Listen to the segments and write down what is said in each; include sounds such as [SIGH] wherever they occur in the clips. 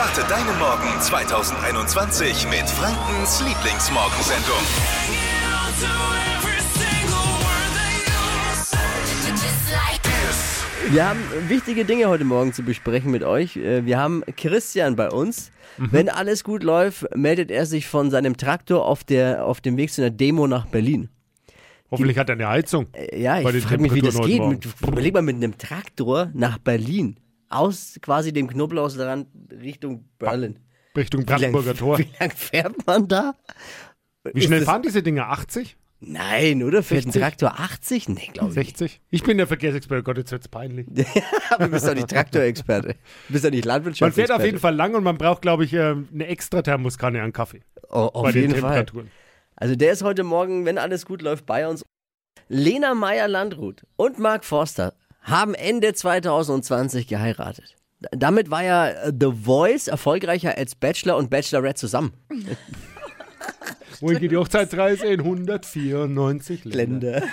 Starte deinen Morgen 2021 mit Frankens Lieblingsmorgensendung. Wir haben wichtige Dinge heute Morgen zu besprechen mit euch. Äh, Wir haben Christian bei uns. Wenn alles gut läuft, meldet er sich von seinem Traktor auf, der, auf dem Weg zu einer Demo nach Berlin. Hoffentlich hat er eine Heizung. Äh, Ja, ich frage mich, wie das geht. Mit, überleg mal mit einem Traktor nach Berlin. Aus quasi dem Knoblauchsrand Richtung Berlin. Richtung Wie lang- Brandenburger Tor. Wie lang fährt man da? Wie Ist schnell fahren diese Dinger? 80? Nein, oder? Ein 60? Traktor 80? Nee, glaube ich. 60? Ich bin der Verkehrsexperte. Gott, jetzt wird's peinlich. [LAUGHS] Aber du bist doch nicht Traktorexperte. Du bist doch nicht Man Landwirtschaftsexperte. fährt auf jeden Fall lang und man braucht, glaube ich, ähm, eine extra Thermoskanne an Kaffee. Oh, auf bei den jeden Fall. Temperaturen. Also der ist heute Morgen, wenn alles gut läuft, bei uns. Lena Meyer-Landrut und Mark Forster haben Ende 2020 geheiratet. Damit war ja äh, The Voice erfolgreicher als Bachelor und Bachelorette zusammen. [LAUGHS] Wohin geht die Hochzeitsreise? In 194 Länder. Länder.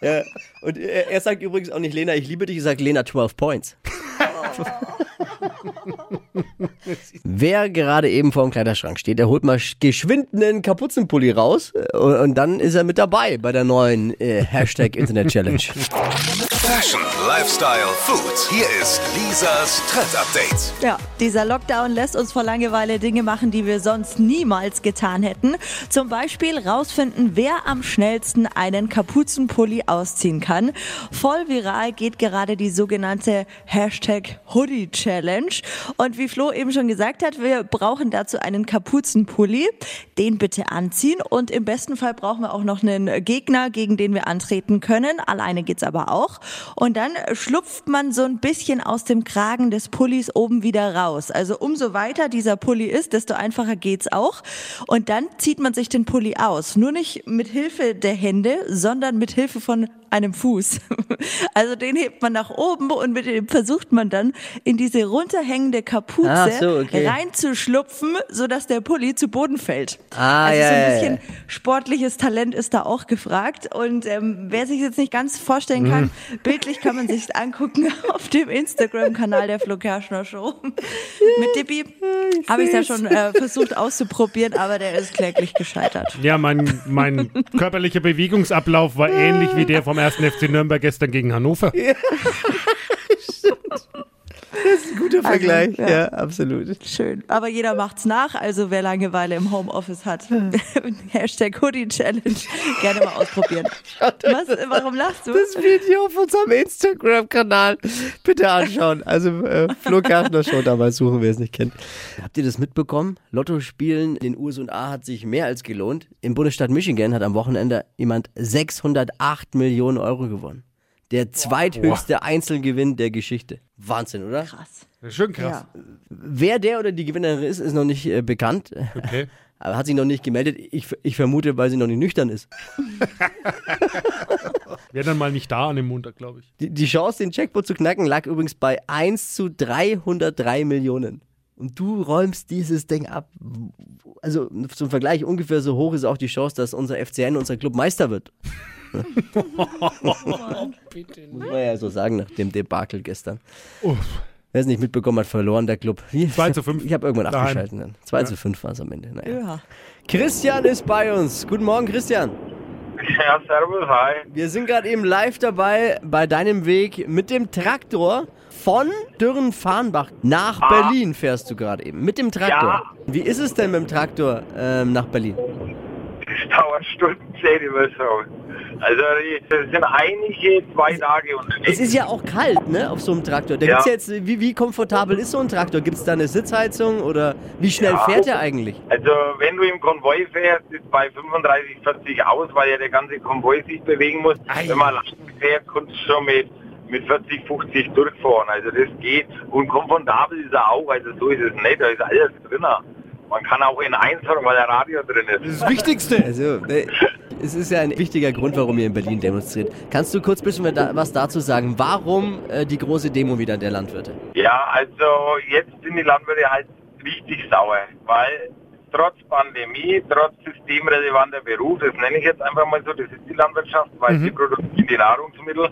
[LAUGHS] ja, und er, er sagt übrigens auch nicht Lena, ich liebe dich, er sagt Lena 12 Points. [LAUGHS] [LAUGHS] Wer gerade eben vor dem Kleiderschrank steht, der holt mal sch- geschwind einen Kapuzenpulli raus äh, und, und dann ist er mit dabei bei der neuen äh, Hashtag Internet Challenge. [LAUGHS] Fashion, Lifestyle, Food. Hier ist Lisas Trend Update. Ja, dieser Lockdown lässt uns vor Langeweile Dinge machen, die wir sonst niemals getan hätten. Zum Beispiel rausfinden, wer am schnellsten einen Kapuzenpulli ausziehen kann. Voll viral geht gerade die sogenannte Hashtag Hoodie Challenge. Und wie Flo eben schon gesagt hat, wir brauchen dazu einen Kapuzenpulli. Den bitte anziehen. Und im besten Fall brauchen wir auch noch einen Gegner, gegen den wir antreten können. Alleine geht's aber auch. Und dann schlupft man so ein bisschen aus dem Kragen des Pullis oben wieder raus. Also umso weiter dieser Pulli ist, desto einfacher geht's auch. Und dann zieht man sich den Pulli aus. Nur nicht mit Hilfe der Hände, sondern mit Hilfe von einem Fuß. [LAUGHS] Also den hebt man nach oben und mit dem versucht man dann in diese runterhängende Kapuze Ach so, okay. reinzuschlupfen, sodass der Pulli zu Boden fällt. Ah, also ja, so ein ja, bisschen ja. sportliches Talent ist da auch gefragt. Und ähm, wer sich jetzt nicht ganz vorstellen kann, Mhm. bildlich kann man sich angucken [LAUGHS] auf dem Instagram-Kanal der Flo Kerschner Show. [LAUGHS] Mit Dippi habe ich ja schon äh, versucht auszuprobieren, aber der ist kläglich gescheitert. Ja, mein, mein körperlicher Bewegungsablauf war ähnlich wie der vom 1. FC Nürnberg gestern gegen Hannover. [LAUGHS] Guter Vergleich, ja. ja. absolut. Schön. Aber jeder macht's nach, also wer Langeweile im Homeoffice hat. [LAUGHS] Hashtag Hoodie Challenge. Gerne mal ausprobieren. [LAUGHS] Was? Warum lachst du? Das Video auf unserem Instagram-Kanal bitte anschauen. Also äh, Flo Kerschner Show, damals suchen, wer es nicht kennt. Habt ihr das mitbekommen? Lotto spielen in den USA hat sich mehr als gelohnt. Im Bundesstaat Michigan hat am Wochenende jemand 608 Millionen Euro gewonnen. Der zweithöchste Einzelgewinn der Geschichte. Wahnsinn, oder? Krass. Schön krass. Ja. Wer der oder die Gewinnerin ist, ist noch nicht äh, bekannt. Okay. [LAUGHS] Aber hat sich noch nicht gemeldet. Ich, ich vermute, weil sie noch nicht nüchtern ist. [LAUGHS] Wäre dann mal nicht da an dem Montag, glaube ich. Die, die Chance, den Jackpot zu knacken, lag übrigens bei 1 zu 303 Millionen. Und du räumst dieses Ding ab. Also zum Vergleich, ungefähr so hoch ist auch die Chance, dass unser FCN, unser Club Meister wird. [LAUGHS] Muss man ja so sagen, nach dem Debakel gestern. Uff. Wer es nicht mitbekommen hat, verloren der Club. Wie? 2 zu 5. Ich habe irgendwann Daheim. abgeschaltet. Dann. 2 Ja. zu 5 war es am Ende. Naja. Ja. Christian ist bei uns. Guten Morgen, Christian. Ja, servus, hi. Wir sind gerade eben live dabei bei deinem Weg mit dem Traktor von Dürren-Farnbach nach Ah. Berlin fährst du gerade eben. Mit dem Traktor. Ja. Wie ist es denn mit dem Traktor ähm, nach Berlin? Das dauert Stunden, zehn immer so. Also, das sind einige zwei Tage unterwegs. Es ist ja auch kalt, ne, auf so einem Traktor. Da Ja. gibt's jetzt, wie, wie komfortabel ist so ein Traktor? Gibt es da eine Sitzheizung oder wie schnell Ja. fährt er eigentlich? Also, wenn du im Konvoi fährst, ist bei 35, 40 aus, weil ja der ganze Konvoi sich bewegen muss. Ei. Wenn man lang fährt, kannst du schon mit, mit 40, 50 durchfahren. Also, das geht. Und komfortabel ist er auch. Also, so ist es nicht. Da ist alles drin. Man kann auch in eins hören, weil der Radio drin ist. Das Wichtigste. Also, äh, es ist ja ein wichtiger Grund, warum ihr in Berlin demonstriert. Kannst du kurz ein bisschen was dazu sagen? Warum äh, die große Demo wieder der Landwirte? Ja, also jetzt sind die Landwirte halt richtig sauer, weil trotz Pandemie, trotz systemrelevanter Beruf, das nenne ich jetzt einfach mal so, das ist die Landwirtschaft, weil sie produzieren die Nahrungsmittel,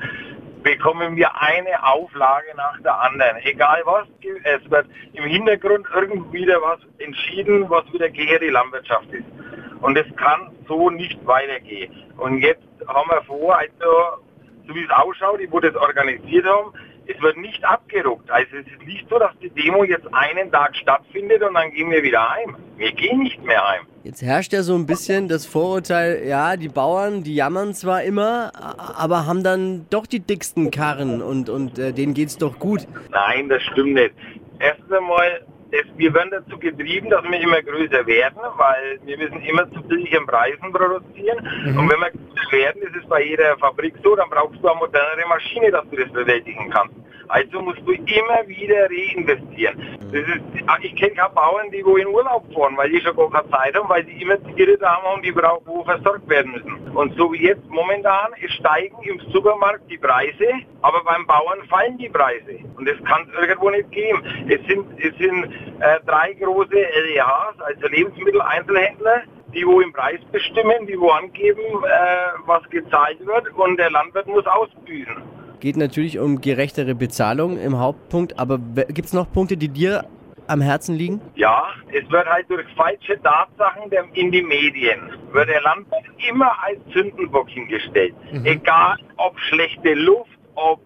bekommen wir eine Auflage nach der anderen. Egal was, es wird im Hintergrund irgendwie wieder was entschieden, was wieder gegen die Landwirtschaft ist. Und es kann so nicht weitergehen. Und jetzt haben wir vor, also, so wie es ausschaut, die wo das organisiert haben, es wird nicht abgeruckt. Also es ist nicht so, dass die Demo jetzt einen Tag stattfindet und dann gehen wir wieder heim. Wir gehen nicht mehr heim. Jetzt herrscht ja so ein bisschen das Vorurteil, ja, die Bauern, die jammern zwar immer, aber haben dann doch die dicksten Karren und, und äh, denen geht's doch gut. Nein, das stimmt nicht. Erstens einmal, es, wir werden dazu getrieben, dass wir immer größer werden, weil wir müssen immer zu billigen Preisen produzieren. Und wenn wir größer werden, ist es bei jeder Fabrik so, dann brauchst du eine modernere Maschine, dass du das bewältigen kannst. Also musst du immer wieder reinvestieren. Das ist, ich kenne keine Bauern, die wo in Urlaub fahren, weil die schon gar keine Zeit haben, weil sie immer Tiere da haben und die brauchen, wo versorgt werden müssen. Und so wie jetzt momentan, es steigen im Supermarkt die Preise, aber beim Bauern fallen die Preise. Und das kann es irgendwo nicht geben. Es sind, es sind äh, drei große LEHs, also Lebensmitteleinzelhändler, die wo im Preis bestimmen, die wo angeben, äh, was gezahlt wird und der Landwirt muss ausbüßen. Geht natürlich um gerechtere Bezahlung im Hauptpunkt, aber gibt's noch Punkte, die dir am Herzen liegen? Ja, es wird halt durch falsche Tatsachen in die Medien, wird der Landwirt immer als Sündenbock hingestellt. Egal ob schlechte Luft, ob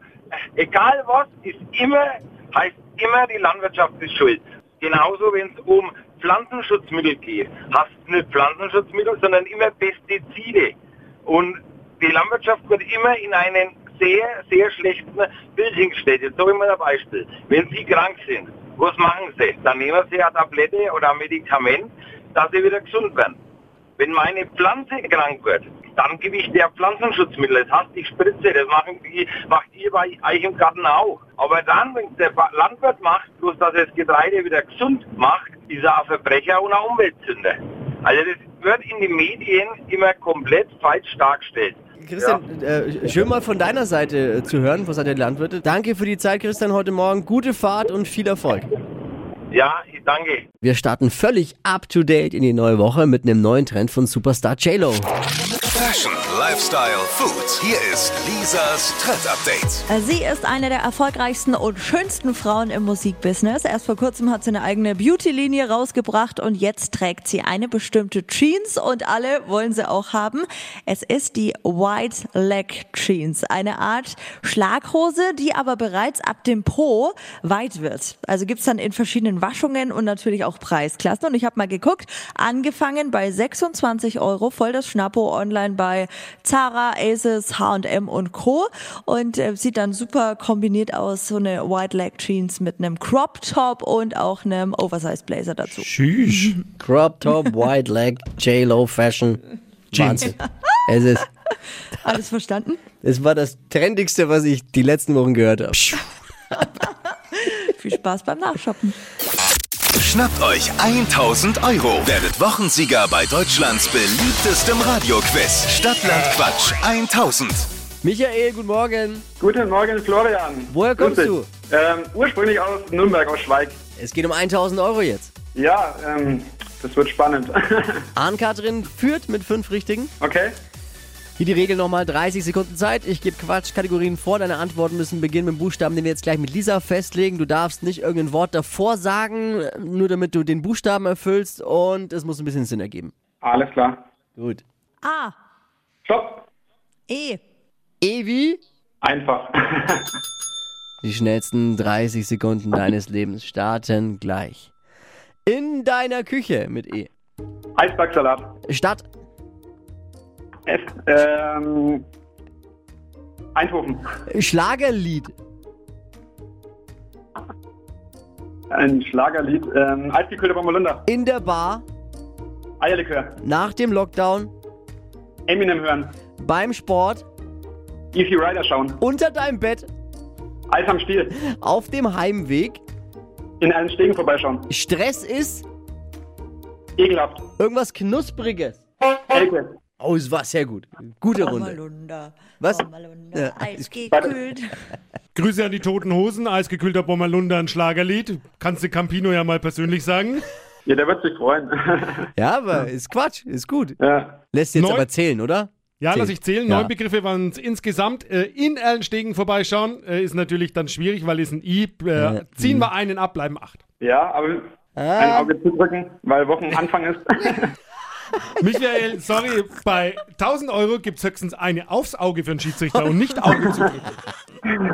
egal was, ist immer, heißt immer die Landwirtschaft ist schuld. Genauso wenn es um Pflanzenschutzmittel geht, hast du nicht Pflanzenschutzmittel, sondern immer Pestizide. Und die Landwirtschaft wird immer in einen sehr, sehr schlechten Bild hingestellt. Jetzt sage ich mal ein Beispiel. Wenn Sie krank sind, was machen Sie? Dann nehmen Sie eine Tablette oder ein Medikament, dass Sie wieder gesund werden. Wenn meine Pflanze krank wird, dann gebe ich der Pflanzenschutzmittel. Das heißt, ich spritze, das machen die, macht ihr bei euch im Garten auch. Aber dann, wenn der Landwirt macht, bloß dass er das Getreide wieder gesund macht, ist er ein Verbrecher und ein Umweltsünder. Also das wird in den Medien immer komplett falsch dargestellt. Christian, äh, schön mal von deiner Seite äh, zu hören, was hat der Landwirte. Danke für die Zeit, Christian, heute Morgen. Gute Fahrt und viel Erfolg. Ja, ich danke. Wir starten völlig up to date in die neue Woche mit einem neuen Trend von Superstar JLo. Fashion, Lifestyle, Food. Hier ist Lisas Trend Update. Sie ist eine der erfolgreichsten und schönsten Frauen im Musikbusiness. Erst vor kurzem hat sie eine eigene Beauty-Linie rausgebracht und jetzt trägt sie eine bestimmte Jeans und alle wollen sie auch haben. Es ist die White Leg Jeans, eine Art Schlaghose, die aber bereits ab dem Po weit wird. Also gibt's dann in verschiedenen Waschungen und natürlich auch Preisklassen. Und ich habe mal geguckt, angefangen bei 26 Euro, voll das Schnappo online bei Zara, Aces, H&M und Co. Und äh, sieht dann super kombiniert aus, so eine White Leg Jeans mit einem Crop Top und auch einem Oversized Blazer dazu. Tschüss. [LAUGHS] Crop Top, White Leg, JLo Fashion. Wahnsinn. Es ist, [LAUGHS] Alles verstanden? es war das Trendigste, was ich die letzten Wochen gehört habe. [LAUGHS] Viel Spaß beim Nachshoppen. Schnappt euch 1000 Euro. Werdet Wochensieger bei Deutschlands beliebtestem Radioquiz. Stadtland Quatsch 1000. Michael, guten Morgen. Guten Morgen, Florian. Woher kommst dich. Ähm, ursprünglich aus Nürnberg, aus Schweig. Es geht um 1000 Euro jetzt. Ja, ähm, das wird spannend. [LAUGHS] Ahn-Kathrin führt mit fünf Richtigen. okay? Hier die Regel nochmal 30 Sekunden Zeit. Ich gebe Quatschkategorien vor. Deine Antworten müssen beginnen mit dem Buchstaben, den wir jetzt gleich mit Lisa festlegen. Du darfst nicht irgendein Wort davor sagen, nur damit du den Buchstaben erfüllst. Und es muss ein bisschen Sinn ergeben. Alles klar. Gut. A, Stopp. E, Evi, Einfach. [LAUGHS] die schnellsten 30 Sekunden deines Lebens starten gleich. In deiner Küche mit E. Eisbergsalat. Stadt, F. Ähm, Eindhoven. Schlagerlied, Ein Schlagerlied. Ähm, Eisgekühlter Bommelunder. in der Bar, Eierlikör. nach dem Lockdown, Eminem hören. beim Sport, Easy Rider schauen. unter deinem Bett, Eis am Stiel. auf dem Heimweg. In allen Stegen vorbeischauen. Stress ist Ekelhaft. irgendwas Knuspriges. Elke. Oh, es war sehr gut. Gute Runde. Bommerlunder, Was? Bommerlunder, Ja, eisgekühlt. Grüße an die Toten Hosen, eisgekühlter Bommerlunder, ein Schlagerlied. Kannst du Campino ja mal persönlich sagen? Ja, der wird sich freuen. [LAUGHS] Ja, aber ist Quatsch, ist gut. ja. Lässt jetzt Neu- aber zählen, oder? Ja, Zehn. lass ich zählen. Ja. Neun Begriffe waren es insgesamt. Äh, in Erlenstegen vorbeischauen äh, ist natürlich dann schwierig, weil es ein I. Äh, ziehen wir einen ab, bleiben acht. Ja, aber ein Auge zudrücken, weil Wochenanfang ist. [LAUGHS] [LAUGHS] Michael, sorry, bei 1000 Euro gibt es höchstens eine aufs Auge für einen Schiedsrichter und nicht Auge zu drücken.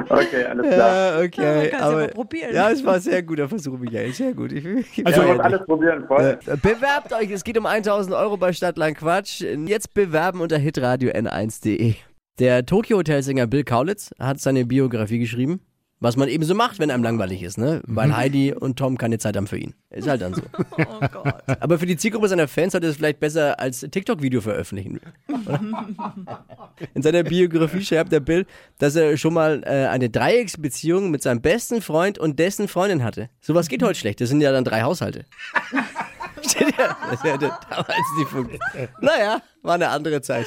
Okay, alles klar. Ja, okay. Ja, aber, mal probieren. Ja, es war ein sehr guter Versuch, Michael. Sehr gut. Ich, ich, Also, Ich ja, alles probieren, voll. Bewerbt euch, es geht um 1000 Euro bei Stadtland Quatsch. Jetzt bewerben unter hitradio n1.de. Der Tokyo-Hotelsänger Bill Kaulitz hat seine Biografie geschrieben. Was man eben so macht, wenn einem langweilig ist, ne? Weil Heidi und Tom keine Zeit haben für ihn. Ist halt dann so. [LAUGHS] Oh Gott. Aber für die Zielgruppe seiner Fans sollte es vielleicht besser als TikTok-Video veröffentlichen. [LAUGHS] In seiner Biografie schreibt der Bill, dass er schon mal äh, eine Dreiecksbeziehung mit seinem besten Freund und dessen Freundin hatte. Sowas geht heute schlecht. Das sind ja dann drei Haushalte. Steht [LAUGHS] ja, das hätte damals nicht funktioniert. Naja, war eine andere Zeit.